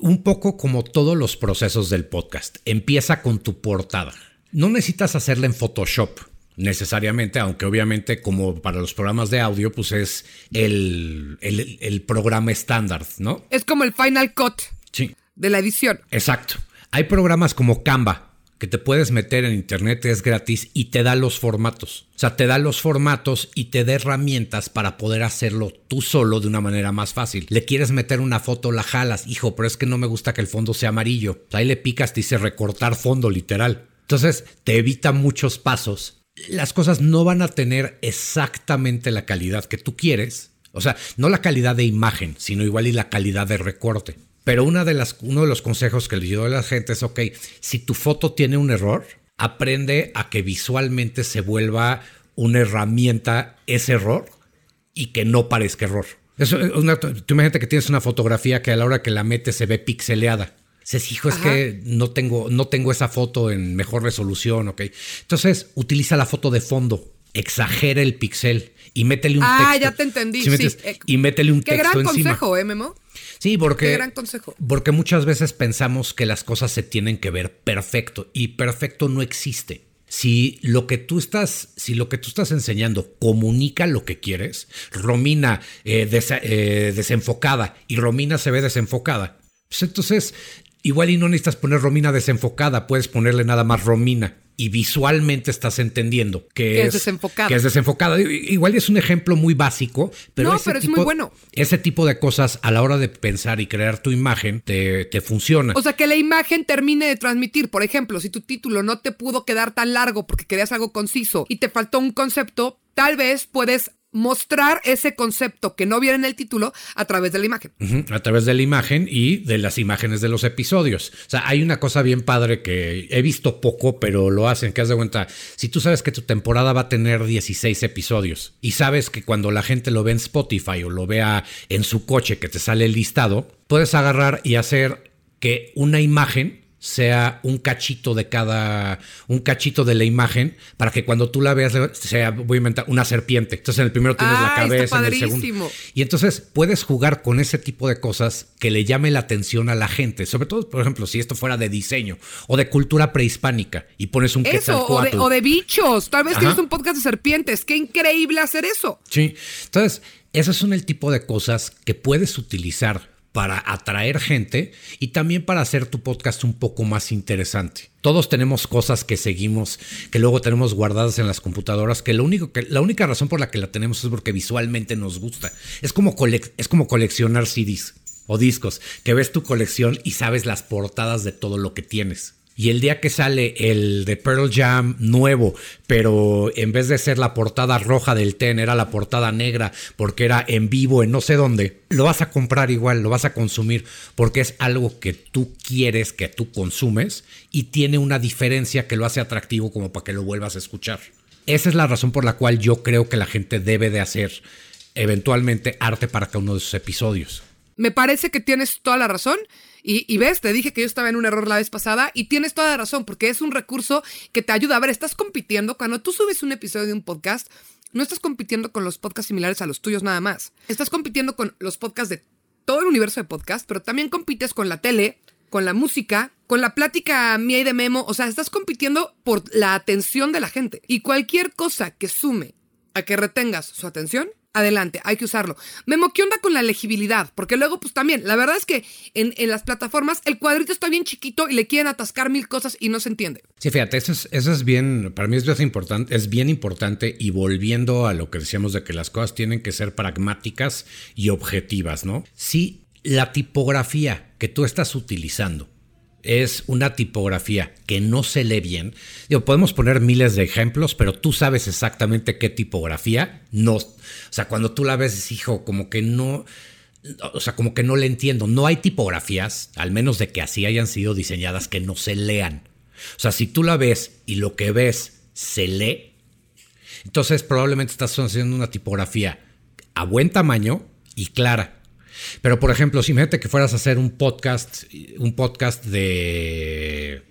S3: Un poco como todos los procesos del podcast. Empieza con tu portada. No necesitas hacerla en Photoshop necesariamente, aunque obviamente como para los programas de audio, pues es el, el, programa estándar, ¿no?
S2: Es como el Final Cut
S3: sí.
S2: De la edición.
S3: Exacto. Hay programas como Canva que te puedes meter en internet, es gratis y te da los formatos. O sea, te da los formatos y te da herramientas para poder hacerlo tú solo de una manera más fácil. Le quieres meter una foto, la jalas, hijo, pero es que no me gusta que el fondo sea amarillo. ahí le picas, te dice recortar fondo literal. Entonces te evita muchos pasos las cosas no van a tener exactamente la calidad que tú quieres. O sea, no la calidad de imagen, sino igual y la calidad de recorte. Pero una de las, uno de los consejos que le doy a la gente es, ok, si tu foto tiene un error, aprende a que visualmente se vuelva una herramienta ese error y que no parezca error. Eso, una, tú imagínate que tienes una fotografía que a la hora que la metes se ve pixeleada. Dices, hijo, es que no tengo, no tengo esa foto en mejor resolución, ¿ok? Entonces, utiliza la foto de fondo, exagera el pixel y métele un
S2: ah,
S3: texto.
S2: Ah, ya te entendí, sí.
S3: Y métele un texto
S2: encima.
S3: Qué
S2: gran consejo, ¿eh, Memo?
S3: Sí, porque,
S2: Qué gran consejo.
S3: porque muchas veces pensamos que las cosas se tienen que ver perfecto y perfecto no existe. Si lo que tú estás, si lo que tú estás enseñando comunica lo que quieres, Romina eh, eh, desenfocada y Romina se ve desenfocada, pues entonces Igual y no necesitas poner Romina desenfocada, puedes ponerle nada más Romina y visualmente estás entendiendo que, es, desenfocada. Que es desenfocada. Igual es un ejemplo muy básico, pero,
S2: no, pero es muy bueno.
S3: Ese tipo de cosas a la hora de pensar y crear tu imagen te, te funciona.
S2: O sea, que la imagen termine de transmitir. Por ejemplo, si tu título no te pudo quedar tan largo porque querías algo conciso y te faltó un concepto, tal vez puedes mostrar ese concepto que no viene en el título a través de la imagen.
S3: a través de la imagen y de las imágenes de los episodios. O sea, hay una cosa bien padre que he visto poco, pero lo hacen, que has de cuenta, si tú sabes que tu temporada va a tener 16 episodios y sabes que cuando la gente lo ve en Spotify o lo vea en su coche que te sale el listado, puedes agarrar y hacer que una imagen sea un cachito de cada, un cachito de la imagen para que cuando tú la veas sea, voy a inventar, una serpiente. Entonces en el primero tienes la cabeza, en el segundo. Y entonces puedes jugar con ese tipo de cosas que le llame la atención a la gente. Sobre todo, por ejemplo, si esto fuera de diseño o de cultura prehispánica y pones un
S2: eso, o de, o de, bichos. Tal vez tienes un podcast de serpientes. Qué increíble hacer eso.
S3: Sí. Entonces, esos son el tipo de cosas que puedes utilizar para atraer gente y también para hacer tu podcast un poco más interesante. Todos tenemos cosas que seguimos, que luego tenemos guardadas en las computadoras, que, lo único que la única razón por la que la tenemos es porque visualmente nos gusta. Es como, es como coleccionar CDs o discos, que ves tu colección y sabes las portadas de todo lo que tienes. Y el día que sale el de Pearl Jam nuevo, pero en vez de ser la portada roja del Ten, era la portada negra porque era en vivo en no sé dónde, lo vas a comprar igual, lo vas a consumir porque es algo que tú quieres que tú consumes y tiene una diferencia que lo hace atractivo como para que lo vuelvas a escuchar. Esa es la razón por la cual yo creo que la gente debe de hacer eventualmente arte para cada uno de sus episodios.
S2: Me parece que tienes toda la razón. Y, ves, te dije que yo estaba en un error la vez pasada y tienes toda la razón, porque es un recurso que te ayuda. A ver, estás compitiendo. Cuando tú subes un episodio de un podcast, no estás compitiendo con los podcasts similares a los tuyos nada más. Estás compitiendo con los podcasts de todo el universo de podcast, pero también compites con la tele, con la música, con la plática mía y de Memo. O sea, estás compitiendo por la atención de la gente. Y cualquier cosa que sume a que retengas su atención adelante, hay que usarlo. Memo, ¿qué onda con la legibilidad? Porque luego, pues también, la verdad es que en, las plataformas el cuadrito está bien chiquito y le quieren atascar mil cosas y no se entiende.
S3: Sí, fíjate, eso es, eso es bien, para mí es importante, es bien importante y volviendo a lo que decíamos de que las cosas tienen que ser pragmáticas y objetivas, ¿no? Si la tipografía que tú estás utilizando es una tipografía que no se lee bien. Digo, podemos poner miles de ejemplos, pero tú sabes exactamente qué tipografía no. O sea, cuando tú la ves, hijo, como que no. O sea, como que no le entiendo. No hay tipografías, al menos de que así hayan sido diseñadas, que no se lean. O sea, si tú la ves y lo que ves se lee, entonces probablemente estás haciendo una tipografía a buen tamaño y clara. Pero, por ejemplo, si imagínate que fueras a hacer un podcast, un podcast de,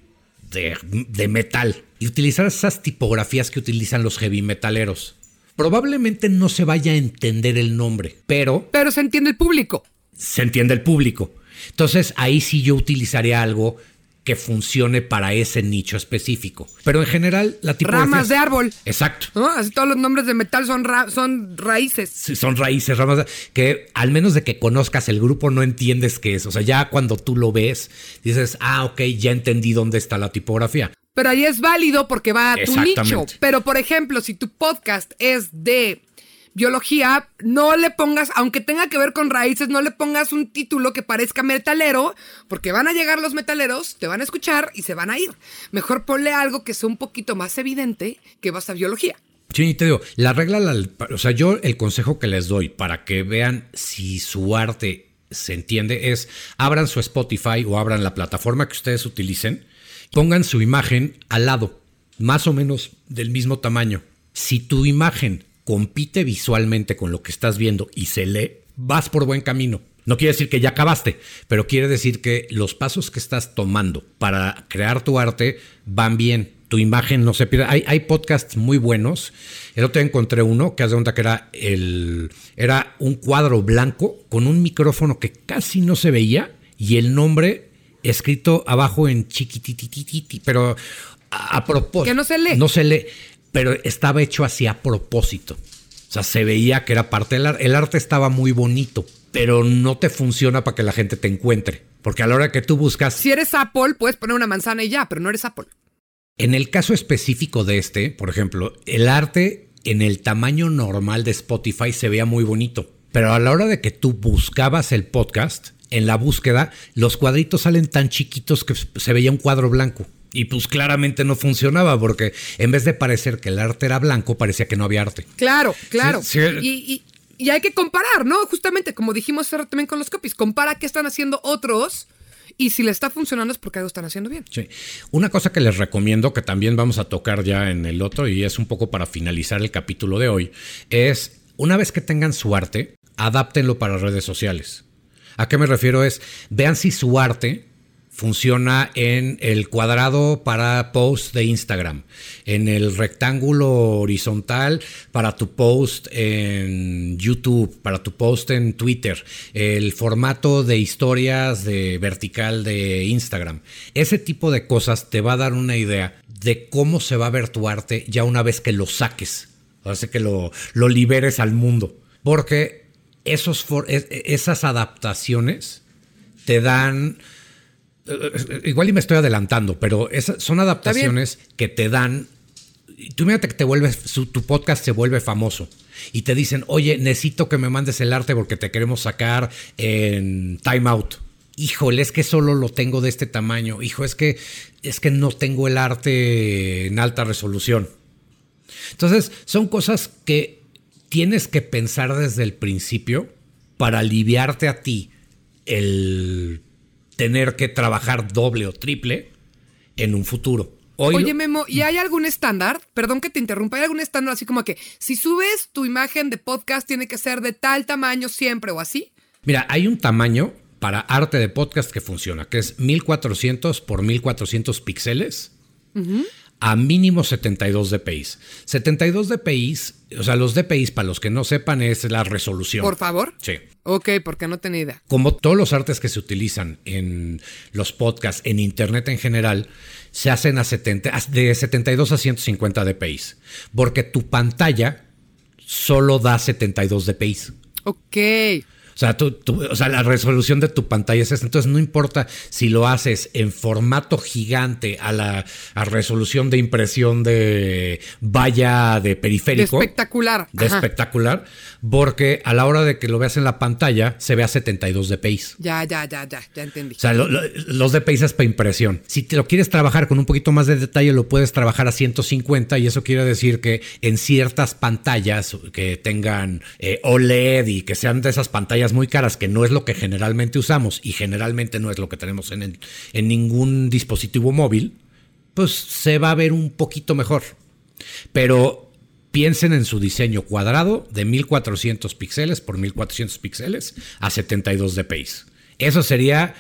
S3: de, metal y utilizaras esas tipografías que utilizan los heavy metaleros. Probablemente no se vaya a entender el nombre, pero...
S2: Pero se entiende el público.
S3: Se entiende el público. Entonces ahí sí yo utilizaría algo que funcione para ese nicho específico. Pero en general, la tipografía.
S2: Ramas de árbol.
S3: Exacto.
S2: Así todos los nombres de metal son, son raíces.
S3: Sí, son raíces, ramas. De... Que al menos de que conozcas el grupo, no entiendes qué es. O sea, ya cuando tú lo ves, dices, ah, ok, ya entendí dónde está la tipografía.
S2: Pero ahí es válido porque va a tu nicho. Pero por ejemplo, si tu podcast es de biología, no le pongas, aunque tenga que ver con raíces, no le pongas un título que parezca metalero, porque van a llegar los metaleros, te van a escuchar y se van a ir. Mejor ponle algo que sea un poquito más evidente que vas a biología.
S3: Sí, te digo, la regla, o sea, yo el consejo que les doy para que vean si su arte se entiende es abran su Spotify o abran la plataforma que ustedes utilicen, pongan su imagen al lado, más o menos del mismo tamaño. Si tu imagen compite visualmente con lo que estás viendo y se lee, vas por buen camino. No quiere decir que ya acabaste, pero quiere decir que los pasos que estás tomando para crear tu arte van bien. Tu imagen no se pierde. Hay, hay podcasts muy buenos. El otro día encontré uno que hace cuenta que era, el, era un cuadro blanco con un micrófono que casi no se veía y el nombre escrito abajo en chiquititititi, pero a, a propósito.
S2: Que no se lee.
S3: No se lee pero estaba hecho así a propósito. O sea, se veía que era parte del arte. El arte estaba muy bonito, pero no te funciona para que la gente te encuentre. Porque a la hora que tú buscas...
S2: Si eres Apple, puedes poner una manzana y ya, pero no eres Apple.
S3: En el caso específico de este, por ejemplo, el arte en el tamaño normal de Spotify se veía muy bonito. Pero a la hora de que tú buscabas el podcast, en la búsqueda, los cuadritos salen tan chiquitos que se veía un cuadro blanco. Y pues claramente no funcionaba porque en vez de parecer que el arte era blanco, parecía que no había arte.
S2: Claro, claro.
S3: Sí, sí.
S2: Y, y- y hay que comparar, ¿no? Justamente como dijimos también con los copies. Compara qué están haciendo otros y si le está funcionando es porque algo están haciendo bien.
S3: Sí. Una cosa que les recomiendo, que también vamos a tocar ya en el otro, y es un poco para finalizar el capítulo de hoy, es una vez que tengan su arte, adáptenlo para redes sociales. ¿A qué me refiero? Es, vean si su arte funciona en el cuadrado para post de Instagram, en el rectángulo horizontal para tu post en YouTube, para tu post en Twitter, el formato de historias de vertical de Instagram. Ese tipo de cosas te va a dar una idea de cómo se va a ver tu arte ya una vez que lo saques, hace que lo, lo liberes al mundo. Porque esos for- es- esas adaptaciones te dan igual y me estoy adelantando, pero esas son adaptaciones que te dan. Tú imagínate que te vuelves, su- tu podcast se vuelve famoso y te dicen, oye, necesito que me mandes el arte porque te queremos sacar en Time Out. Híjole, es que solo lo tengo de este tamaño. Hijo, es que es que no tengo el arte en alta resolución. Entonces, son cosas que tienes que pensar desde el principio para aliviarte a ti el tener que trabajar doble o triple en un futuro. Hoy
S2: Oye, Memo, ¿y hay algún estándar? Perdón que te interrumpa, ¿hay algún estándar así como que si subes tu imagen de podcast tiene que ser de tal tamaño siempre o así?
S3: Mira, hay un tamaño para arte de podcast que funciona, que es 1400 por 1400 píxeles a mínimo 72 dpi. 72 dpi, o sea, los dpi, para los que no sepan, es la resolución.
S2: Por favor.
S3: Sí.
S2: Ok, porque no tenía idea.
S3: Como todos los artes que se utilizan en los podcasts, en internet en general, se hacen a 70, de 72 a 150 dpi. Porque tu pantalla solo da 72 dpi.
S2: Ok.
S3: O sea, tú- tú- o sea, la resolución de tu pantalla es esta. Entonces, no importa si lo haces en formato gigante a la a resolución de impresión de valla de
S2: De
S3: periférico.
S2: espectacular.
S3: de
S2: Ajá.
S3: espectacular. Porque a la hora de que lo veas en la pantalla, se ve a 72 dpi.
S2: Ya, ya, ya, ya, ya entendí.
S3: O sea, lo- lo- los DPI es para impresión. Si te lo quieres trabajar con un poquito más de detalle, lo puedes trabajar a 150 y eso quiere decir que en ciertas pantallas que tengan eh, OLED y que sean de esas pantallas muy caras, que no es lo que generalmente usamos y generalmente no es lo que tenemos en, el- en ningún dispositivo móvil, pues se va a ver un poquito mejor. Pero piensen en su diseño cuadrado de 1400 píxeles por 1400 píxeles a 72 dpi. Eso sería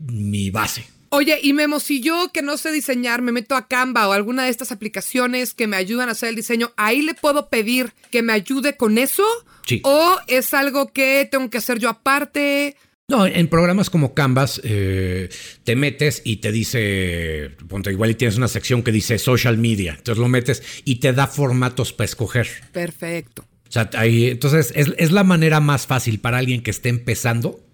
S3: mi base.
S2: Oye, y Memo, si yo que no sé diseñar me meto a Canva o alguna de estas aplicaciones que me ayudan a hacer el diseño, ¿ahí le puedo pedir que me ayude con eso?
S3: Sí.
S2: ¿O es algo que tengo que hacer yo aparte?
S3: No, en programas como Canvas eh, te metes y te dice, ponte igual y tienes una sección que dice social media, entonces lo metes y te da formatos para escoger.
S2: Perfecto.
S3: O sea, ahí, entonces es, es la manera más fácil para alguien que esté empezando.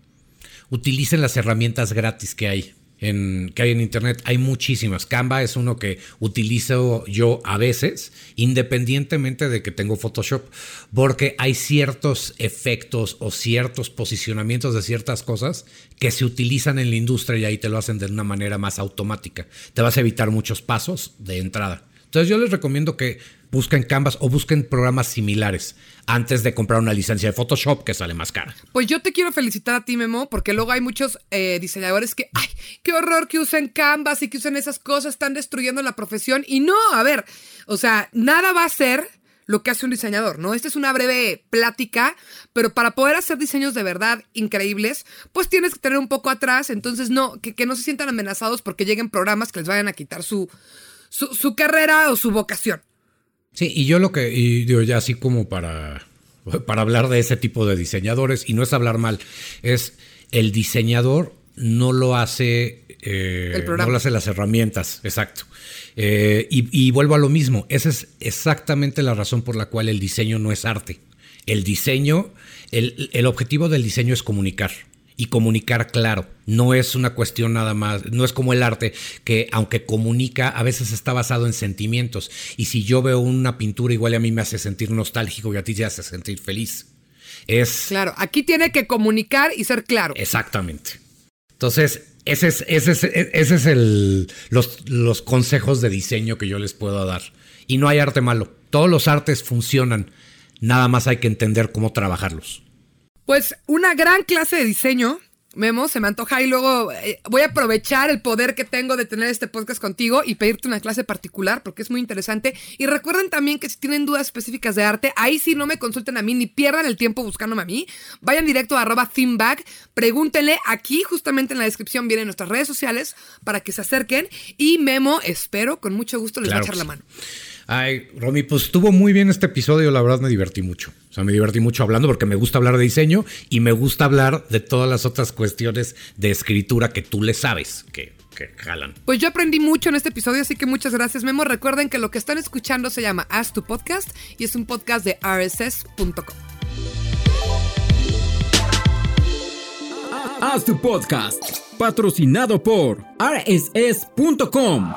S3: Utilicen las herramientas gratis que hay. En, que hay en internet hay muchísimas. Canva es uno que utilizo yo a veces, independientemente de que tengo Photoshop, porque hay ciertos efectos o ciertos posicionamientos de ciertas cosas que se utilizan en la industria y ahí te lo hacen de una manera más automática. Te vas a evitar muchos pasos de entrada. Entonces yo les recomiendo que busquen Canvas o busquen programas similares antes de comprar una licencia de Photoshop que sale más cara.
S2: Pues yo te quiero felicitar a ti, Memo, porque luego hay muchos eh, diseñadores que, ay, qué horror que usen Canvas y que usen esas cosas, están destruyendo la profesión. Y no, a ver, o sea, nada va a ser lo que hace un diseñador, ¿no? Esta es una breve plática, pero para poder hacer diseños de verdad increíbles, pues tienes que tener un poco atrás, entonces no, que, que no se sientan amenazados porque lleguen programas que les vayan a quitar su, su, su carrera o su vocación.
S3: Sí, y yo lo que, y digo ya así como para, para hablar de ese tipo de diseñadores, y no es hablar mal, es el diseñador no lo hace, eh,
S2: El programa.
S3: no lo hace las herramientas, exacto. Eh, y, y vuelvo a lo mismo, esa es exactamente la razón por la cual el diseño no es arte. El diseño, el, el objetivo del diseño es comunicar y comunicar claro. No es una cuestión nada más, no es como el arte que aunque comunica a veces está basado en sentimientos y si yo veo una pintura igual a mí me hace sentir nostálgico y a ti te hace sentir feliz. Es
S2: Claro, aquí tiene que comunicar y ser claro.
S3: exactamente. Entonces, Ese es, ese es, ese es el, los, los consejos de diseño que yo les puedo dar. Y no hay arte malo. Todos los artes funcionan. Nada más hay que entender cómo trabajarlos.
S2: Pues una gran clase de diseño Memo, se me antoja y luego eh, voy a aprovechar el poder que tengo de tener este podcast contigo y pedirte una clase particular porque es muy interesante. Y recuerden también que si tienen dudas específicas de arte, ahí sí no me consulten a mí ni pierdan el tiempo buscándome a mí. Vayan directo a arroba themebag, pregúntenle aquí justamente en la descripción vienen nuestras redes sociales para que se acerquen y Memo, espero, con mucho gusto les va a echar la mano.
S3: Ay, Romy, pues estuvo muy bien este episodio, la verdad me divertí mucho. O sea, me divertí mucho hablando porque me gusta hablar de diseño y me gusta hablar de todas las otras cuestiones de escritura que tú le sabes, que, que jalan.
S2: Pues yo aprendí mucho en este episodio, así que muchas gracias, Memo. Recuerden que lo que están escuchando se llama Haz tu Podcast y es un podcast de rss.com.
S1: Haz tu Podcast, patrocinado por rss.com.